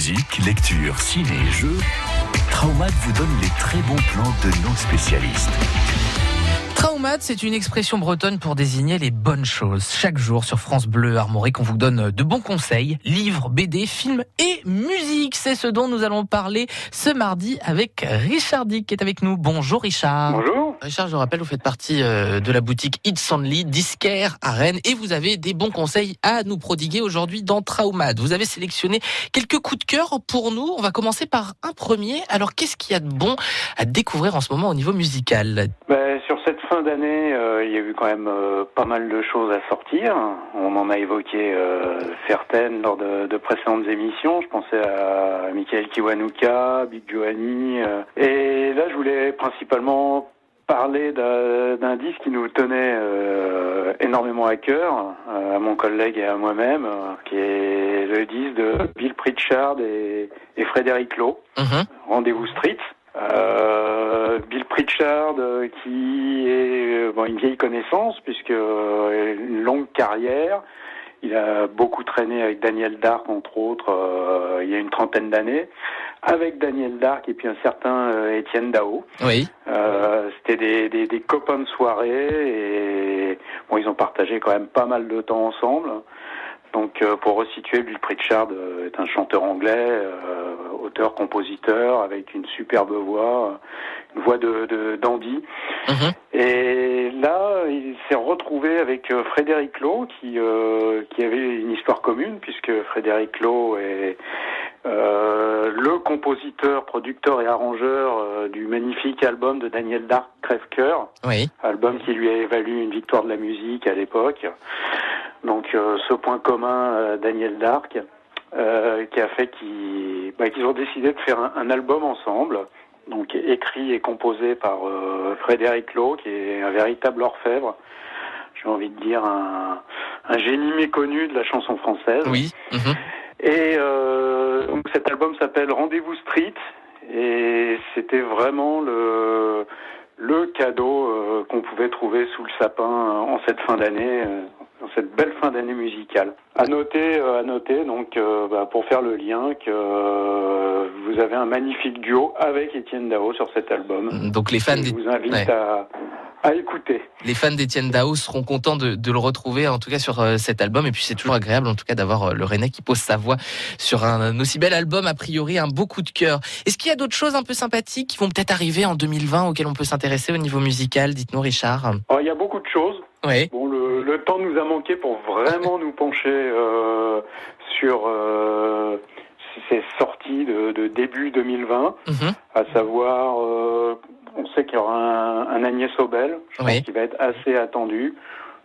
Musique, lecture, ciné et jeux, Traumat vous donne les très bons plans de nos spécialistes. Traumat, c'est une expression bretonne pour désigner les bonnes choses. Chaque jour sur France Bleu Armorique, on vous donne de bons conseils, livres, BD, films et musique. C'est ce dont nous allons parler ce mardi avec Richard Dick qui est avec nous. Bonjour Richard. Bonjour. Richard, je rappelle, vous faites partie euh, de la boutique It's Only, disquaire à Rennes et vous avez des bons conseils à nous prodiguer aujourd'hui dans Traumat. Vous avez sélectionné quelques coups de cœur pour nous. On va commencer par un premier. Alors, qu'est-ce qu'il y a de bon à découvrir en ce moment au niveau musical? Ben, cette fin d'année, euh, il y a eu quand même euh, pas mal de choses à sortir. On en a évoqué euh, certaines lors de, de précédentes émissions. Je pensais à Michael Kiwanuka, Big euh. et là, je voulais principalement parler d'un disque qui nous tenait euh, énormément à cœur, euh, à mon collègue et à moi-même, euh, qui est le disque de Bill Pritchard et, et Frédéric Lowe. Mhm. Rendez-vous Street. Euh, Bill Pritchard, euh, qui est euh, bon, une vieille connaissance, puisque une longue carrière. Il a beaucoup traîné avec Daniel Dark, entre autres, euh, il y a une trentaine d'années, avec Daniel Dark et puis un certain euh, Étienne Dao. Oui. Euh, C'était des, des, des copains de soirée et bon, ils ont partagé quand même pas mal de temps ensemble. Donc, euh, pour resituer, Bill Pritchard euh, est un chanteur anglais, euh, auteur, compositeur, avec une superbe voix, une voix de, de dandy. Mhm. Et là, il s'est retrouvé avec Frédéric Lowe, qui, euh, qui avait une histoire commune, puisque Frédéric Lowe est euh, le compositeur, producteur et arrangeur euh, du magnifique album de Daniel Dark, Crève-Cœur, Oui. album qui lui a valu une victoire de la musique à l'époque. Donc euh, ce point commun, euh, Daniel Dark, euh, qui a fait qu'ils bah, qu'ils ont décidé de faire un, un album ensemble, donc écrit et composé par Frédéric Lowe, qui est un véritable orfèvre. J'ai envie de dire un, un génie méconnu de la chanson française. Oui. Mhm. Et euh, donc cet album s'appelle Rendez-vous Street et c'était vraiment le le cadeau euh, qu'on pouvait trouver sous le sapin en cette fin d'année, cette belle fin d'année musicale. À noter, euh, à noter donc euh, bah, pour faire le lien que euh, vous avez un magnifique duo avec Étienne Dao sur cet album. Donc les fans, Je vous invite ouais. à, à écouter. les fans d'Étienne Dao seront contents de, de le retrouver, en tout cas sur euh, cet album. Et puis c'est toujours agréable, en tout cas, d'avoir euh, le Rennais qui pose sa voix sur un, un aussi bel album, a priori, un beau coup de cœur. Est-ce qu'il y a d'autres choses un peu sympathiques qui vont peut-être arriver en 2020 auxquelles on peut s'intéresser au niveau musical? Dites-nous, Richard. Alors, il y a beaucoup de choses. Oui. Bon, le, le temps nous a manqué pour vraiment nous pencher euh, sur euh, ces sorties de, de début 2020, Mhm. à savoir, euh, on sait qu'il y aura un, un Agnès Obel, je Oui. pense qu'il va être assez attendu,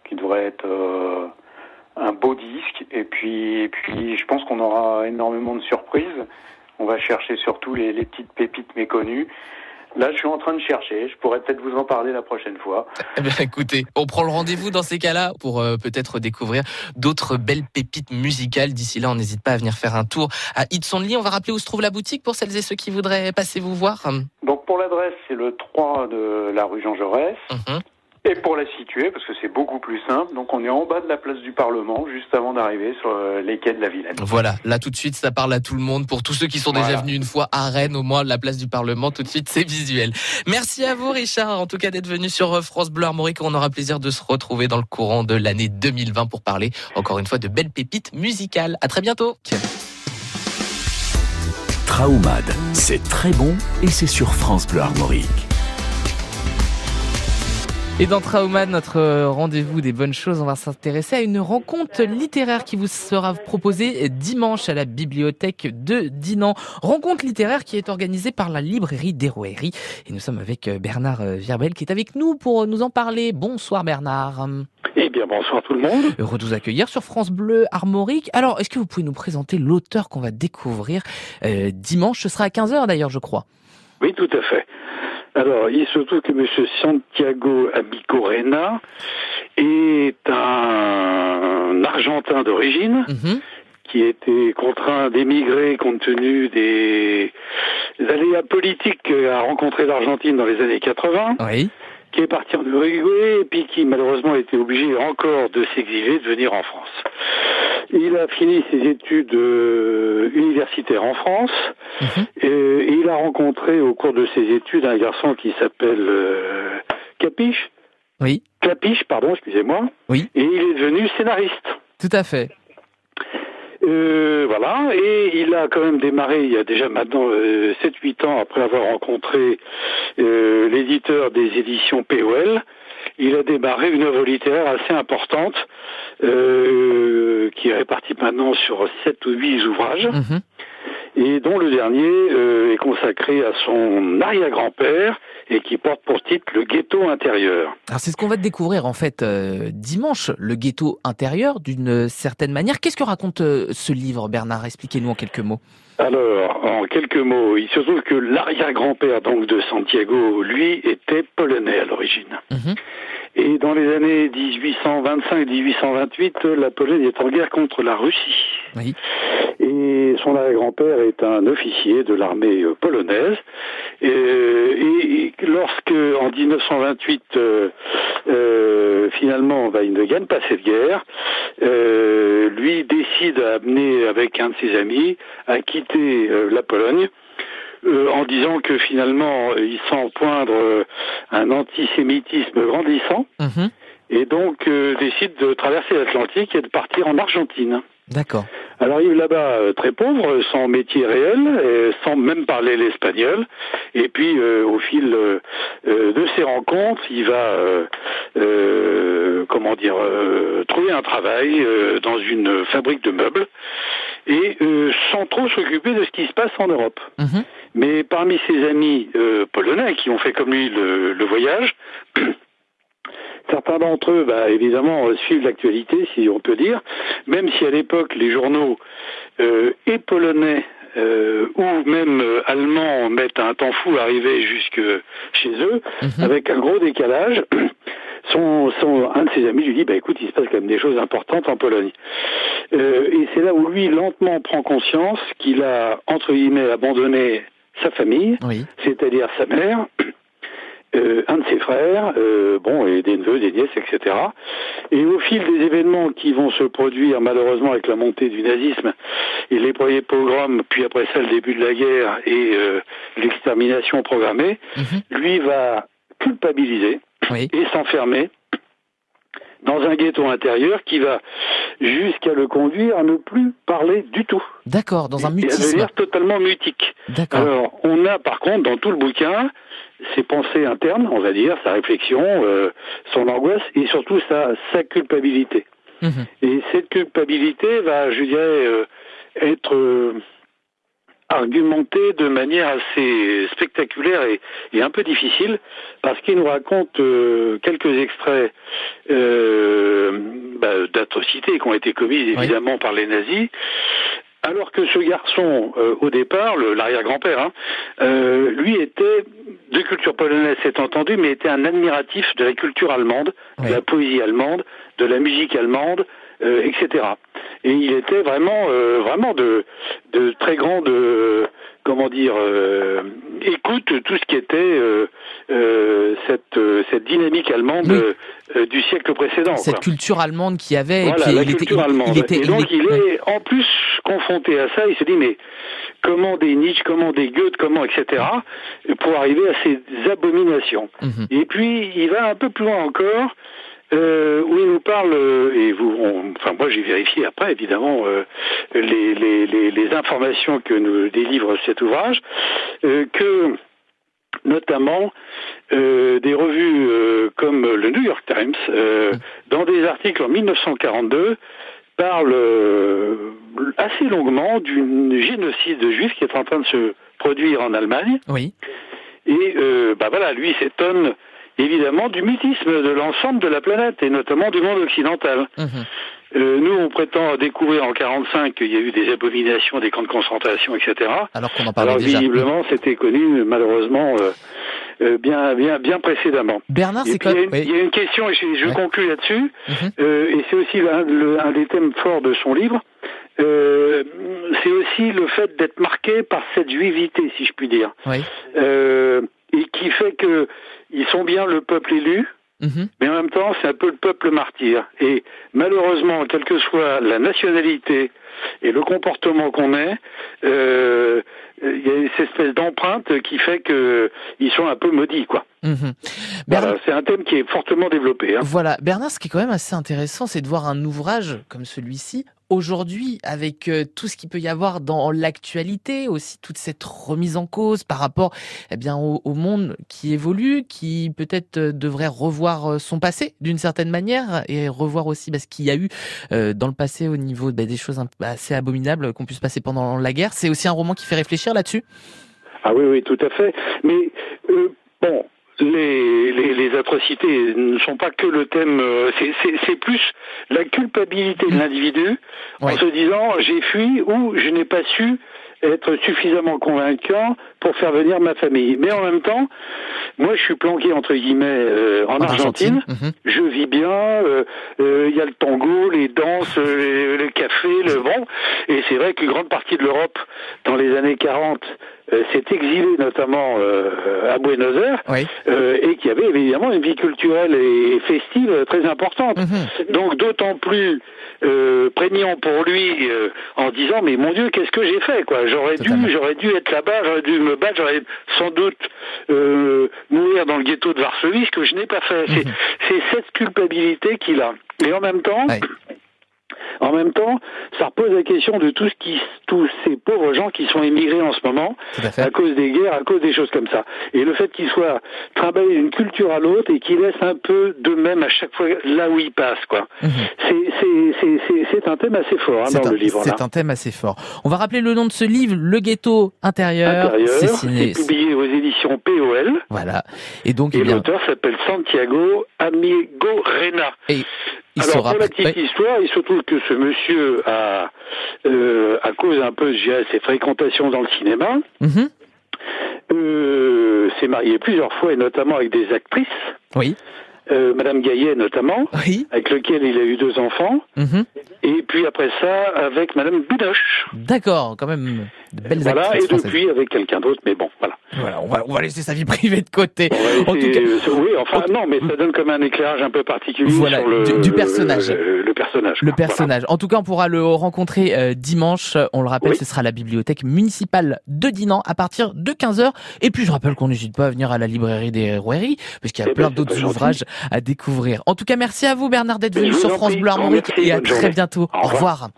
qui devrait être un beau disque, et puis, et puis je pense qu'on aura énormément de surprises. On va chercher surtout les, les petites pépites méconnues. Là, je suis en train de chercher. Je pourrais peut-être vous en parler la prochaine fois. Eh bien, écoutez, on prend le rendez-vous dans ces cas-là pour euh, peut-être découvrir d'autres belles pépites musicales. D'ici là, on n'hésite pas à venir faire un tour à It's Only. On va rappeler où se trouve la boutique pour celles et ceux qui voudraient passer vous voir. Donc pour l'adresse, c'est le 3 de la rue Jean Jaurès. Mhm. Et pour la situer, parce que c'est beaucoup plus simple, donc on est en bas de la place du Parlement, juste avant d'arriver sur euh, les quais de la Vilaine. Voilà, là tout de suite, ça parle à tout le monde. Pour tous ceux qui sont déjà Voilà. venus une fois à Rennes, au moins la place du Parlement, tout de suite, c'est visuel. Merci à vous, Richard, en tout cas d'être venu sur euh, France Bleu Armorique. On aura plaisir de se retrouver dans le courant de l'année 2020 pour parler encore une fois de belles pépites musicales. À très bientôt. Traumad, c'est très bon et c'est sur France Bleu Armorique. Et dans Trauma, notre euh, rendez-vous des bonnes choses, on va s'intéresser à une rencontre littéraire qui vous sera proposée dimanche à la bibliothèque de Dinan. Rencontre littéraire qui est organisée par la librairie d'Héroërie. Et nous sommes avec euh, Bernard euh, Virbel qui est avec nous pour nous en parler. Bonsoir Bernard. Eh bien, bonsoir tout le monde. Heureux de vous accueillir sur France Bleu Armorique. Alors, est-ce que vous pouvez nous présenter l'auteur qu'on va découvrir euh, dimanche? Ce sera à 15h d'ailleurs, je crois. Oui, tout à fait. Alors, il se trouve que M. Santiago Abicorena est un Argentin d'origine Mhm. qui était contraint d'émigrer compte tenu des aléas politiques qu'a rencontré l'Argentine dans les années 80, Oui. qui est parti en Uruguay et puis qui malheureusement a été obligé encore de s'exiler, de venir en France. Il a fini ses études euh, universitaires en France Mhm. et, il a rencontré au cours de ses études un garçon qui s'appelle euh, Capiche. Oui, Clapiche, pardon, excusez-moi. Oui. Et il est devenu scénariste. tout à fait. Euh, voilà, et il a quand même démarré il y a déjà maintenant euh, 7-8 ans après avoir rencontré euh, l'éditeur des éditions POL. Il a démarré une œuvre littéraire assez importante euh, qui est répartie maintenant sur 7 ou 8 ouvrages Mhm. Et dont le dernier euh, est consacré à son arrière-grand-père et qui porte pour titre Le ghetto intérieur. Alors c'est ce qu'on va découvrir en fait euh, dimanche, le ghetto intérieur d'une certaine manière. Qu'est-ce que raconte euh, ce livre, Bernard? Expliquez-nous en quelques mots. Alors, en quelques mots, il se trouve que l'arrière-grand-père donc de Santiago, lui, était polonais à l'origine. Mhm. Et dans les années 1825-1828, la Pologne est en guerre contre la Russie. Oui. Et son arrière-grand-père est un officier de l'armée euh, polonaise. Et, et lorsque, en 1928, euh, euh, finalement, il ne gagne pas cette guerre, euh, lui décide d'amener avec un de ses amis à quitter euh, la Pologne. euh, en disant que finalement il sent poindre euh, un antisémitisme grandissant Mhm. et donc euh, décide de traverser l'Atlantique et de partir en Argentine. D'accord. Alors il arrive là-bas euh, très pauvre, sans métier réel, sans même parler l'espagnol. Et puis euh, au fil euh, euh, de ses rencontres, il va, euh, euh, comment dire, euh, trouver un travail euh, dans une fabrique de meubles, et euh, sans trop s'occuper de ce qui se passe en Europe. Mhm. Mais parmi ses amis euh, polonais qui ont fait comme lui le, le voyage, certains d'entre eux, bah, évidemment, suivent l'actualité, si on peut dire, même si à l'époque les journaux euh, et polonais euh, ou même euh, allemands mettent un temps fou à arriver jusque chez eux, Mhm. avec un gros décalage. Son, son- un de ses amis lui dit, bah écoute, il se passe quand même des choses importantes en Pologne. Euh, et c'est là où lui lentement prend conscience qu'il a entre guillemets abandonné sa famille, Oui. c'est-à-dire sa mère, euh, un de ses frères, euh, bon, et des neveux, des nièces, etc. Et au fil des événements qui vont se produire, malheureusement, avec la montée du nazisme et les premiers pogroms, puis après ça, le début de la guerre et euh, l'extermination programmée, Mhm. lui va culpabiliser Oui. et s'enfermer dans un ghetto intérieur qui va jusqu'à le conduire à ne plus parler du tout. D'accord. Dans un Et à mutisme. devenir totalement mutique. D'accord. Alors, on a par contre dans tout le bouquin ses pensées internes, on va dire, sa réflexion, euh, son angoisse et surtout sa, sa culpabilité. Mhm. Et cette culpabilité va, je dirais, euh, être euh, argumentée de manière assez spectaculaire et, et un peu difficile, parce qu'il nous raconte euh, quelques extraits euh, bah, d'atrocités qui ont été commises évidemment par les nazis, alors que ce garçon, euh, au départ, l'arrière-grand-père, hein, euh, lui était de culture polonaise, c'est entendu, mais était un admiratif de la culture allemande, Oui. de la poésie allemande, de la musique allemande, euh, etc. Et il était vraiment, euh, vraiment de, de très grande, euh, comment dire, euh, écoute tout ce qui était euh, euh, cette, euh, cette dynamique allemande Oui. euh, du siècle précédent. Cette quoi. culture allemande qu'il y avait. et Voilà, puis la il était, culture il- allemande. il était- et donc il il est- est en plus confronté à ça, il se dit mais comment des Nietzsche, comment des Goethe, comment etc. pour arriver à ces abominations. Mhm. Et puis il va un peu plus loin encore. Euh, où il nous parle, euh, et vous, on- enfin moi j'ai vérifié après évidemment euh, les, les, les, les informations que nous délivre cet ouvrage, euh, que notamment euh, des revues euh, comme le New York Times, euh, dans des articles en 1942, parlent euh, assez longuement d'une génocide juif qui est en train de se produire en Allemagne. Oui. Et euh, bah voilà, lui s'étonne évidemment du mutisme de l'ensemble de la planète et notamment du monde occidental. Mhm. Euh, nous, on prétend découvrir en 45 qu'il y a eu des abominations, des camps de concentration, etc. Alors qu'on en parlait Alors déjà. visiblement, c'était connu malheureusement euh, euh, bien, bien, bien précédemment. Bernard, c'est quoi il, y a une, oui. il y a une question, et je, je Ouais. conclus là-dessus, euh, et c'est aussi le- un des thèmes forts de son livre. euh, c'est aussi le fait d'être marqué par cette juivité, si je puis dire, Oui. euh, et qui fait que ils sont bien le peuple élu, Mhm. mais en même temps, c'est un peu le peuple martyr. Et malheureusement, quelle que soit la nationalité et le comportement qu'on ait, euh, il y a cette espèce d'empreinte qui fait que ils sont un peu maudits, quoi. Mhm. Voilà, c'est un thème qui est fortement développé. Hein. voilà. Bernard, ce qui est quand même assez intéressant, c'est de voir un ouvrage comme celui-ci aujourd'hui avec euh, tout ce qu'il peut y avoir dans l'actualité, aussi toute cette remise en cause par rapport eh bien, au, monde qui évolue, qui peut-être euh, devrait revoir euh, son passé d'une certaine manière et revoir aussi bah, ce qu'il y a eu euh, dans le passé au niveau bah, des choses assez abominables qu'on puisse passer pendant la guerre. C'est aussi un roman qui fait réfléchir là-dessus? Ah oui, oui, tout à fait. Mais euh, bon, les, les, les atrocités ne sont pas que le thème. euh, c'est- plus la culpabilité de l'individu Ouais. en se disant j'ai fui ou je n'ai pas su être suffisamment convaincant pour faire venir ma famille. Mais en même temps, moi je suis planqué entre guillemets euh, en, Argentine. Mhm. Je vis bien, euh, euh, il y a le tango, les danses, euh, le café, le bon. Et c'est vrai qu'une grande partie de l'Europe, dans les années 40, euh, s'est exilée notamment euh, à Buenos Aires, Oui. euh, et qu'il y avait évidemment une vie culturelle et festive très importante. Mhm. Donc d'autant plus prégnant pour lui en disant mais mon Dieu qu'est-ce que j'ai fait quoi? J'aurais dû j'aurais dû être là-bas j'aurais dû me battre j'aurais sans doute euh, mourir dans le ghetto de Varsovie ce que je n'ai pas fait c'est Mhm. cette culpabilité qu'il a et en même temps. En même temps ça repose la question de tout ce qui tous ces pauvres gens qui sont émigrés en ce moment à cause des guerres, à cause des choses comme ça. Et le fait qu'il soit trimballé d'une culture à l'autre et qu'il laisse un peu de même à chaque fois là où il passe, quoi. Mhm. C'est- un thème assez fort hein, dans un, le livre. c'est un thème assez fort. On va rappeler le nom de ce livre, Le ghetto intérieur. Intérieur, C'est publié aux éditions POL. Voilà. Et donc, eh Et l'auteur s'appelle Santiago Amigo Rena. Il Alors sera. pour la petite histoire, il se trouve que ce monsieur a, euh, à cause un peu, je dirais, ses fréquentations dans le cinéma, euh, s'est marié plusieurs fois et notamment avec des actrices, Oui. euh, Madame Gaillet notamment, Oui. avec lequel il a eu deux enfants, Mhm. et puis après ça avec Madame Binoche. D'accord, quand même. Belles Voilà, actrices et depuis avec quelqu'un d'autre, mais bon, voilà. Voilà, on va, on va laisser sa vie privée de côté. En tout cas, oui, enfin non, mais ça donne comme un éclairage un peu particulier Voilà, sur le, du- du personnage. Le, le personnage. le personnage. En tout cas, on pourra le rencontrer euh, dimanche. On le rappelle, Oui. ce sera à la bibliothèque municipale de Dinan à partir de 15h. Et puis, je rappelle qu'on n'hésite pas à venir à la librairie des Roueries, parce qu'il y a Eh plein ben, c'est d'autres gentil. ouvrages à découvrir. En tout cas, merci à vous, Bernard, d'être venu sur en France. Bleu Armorique et à très journée. bientôt. Au Au revoir. revoir.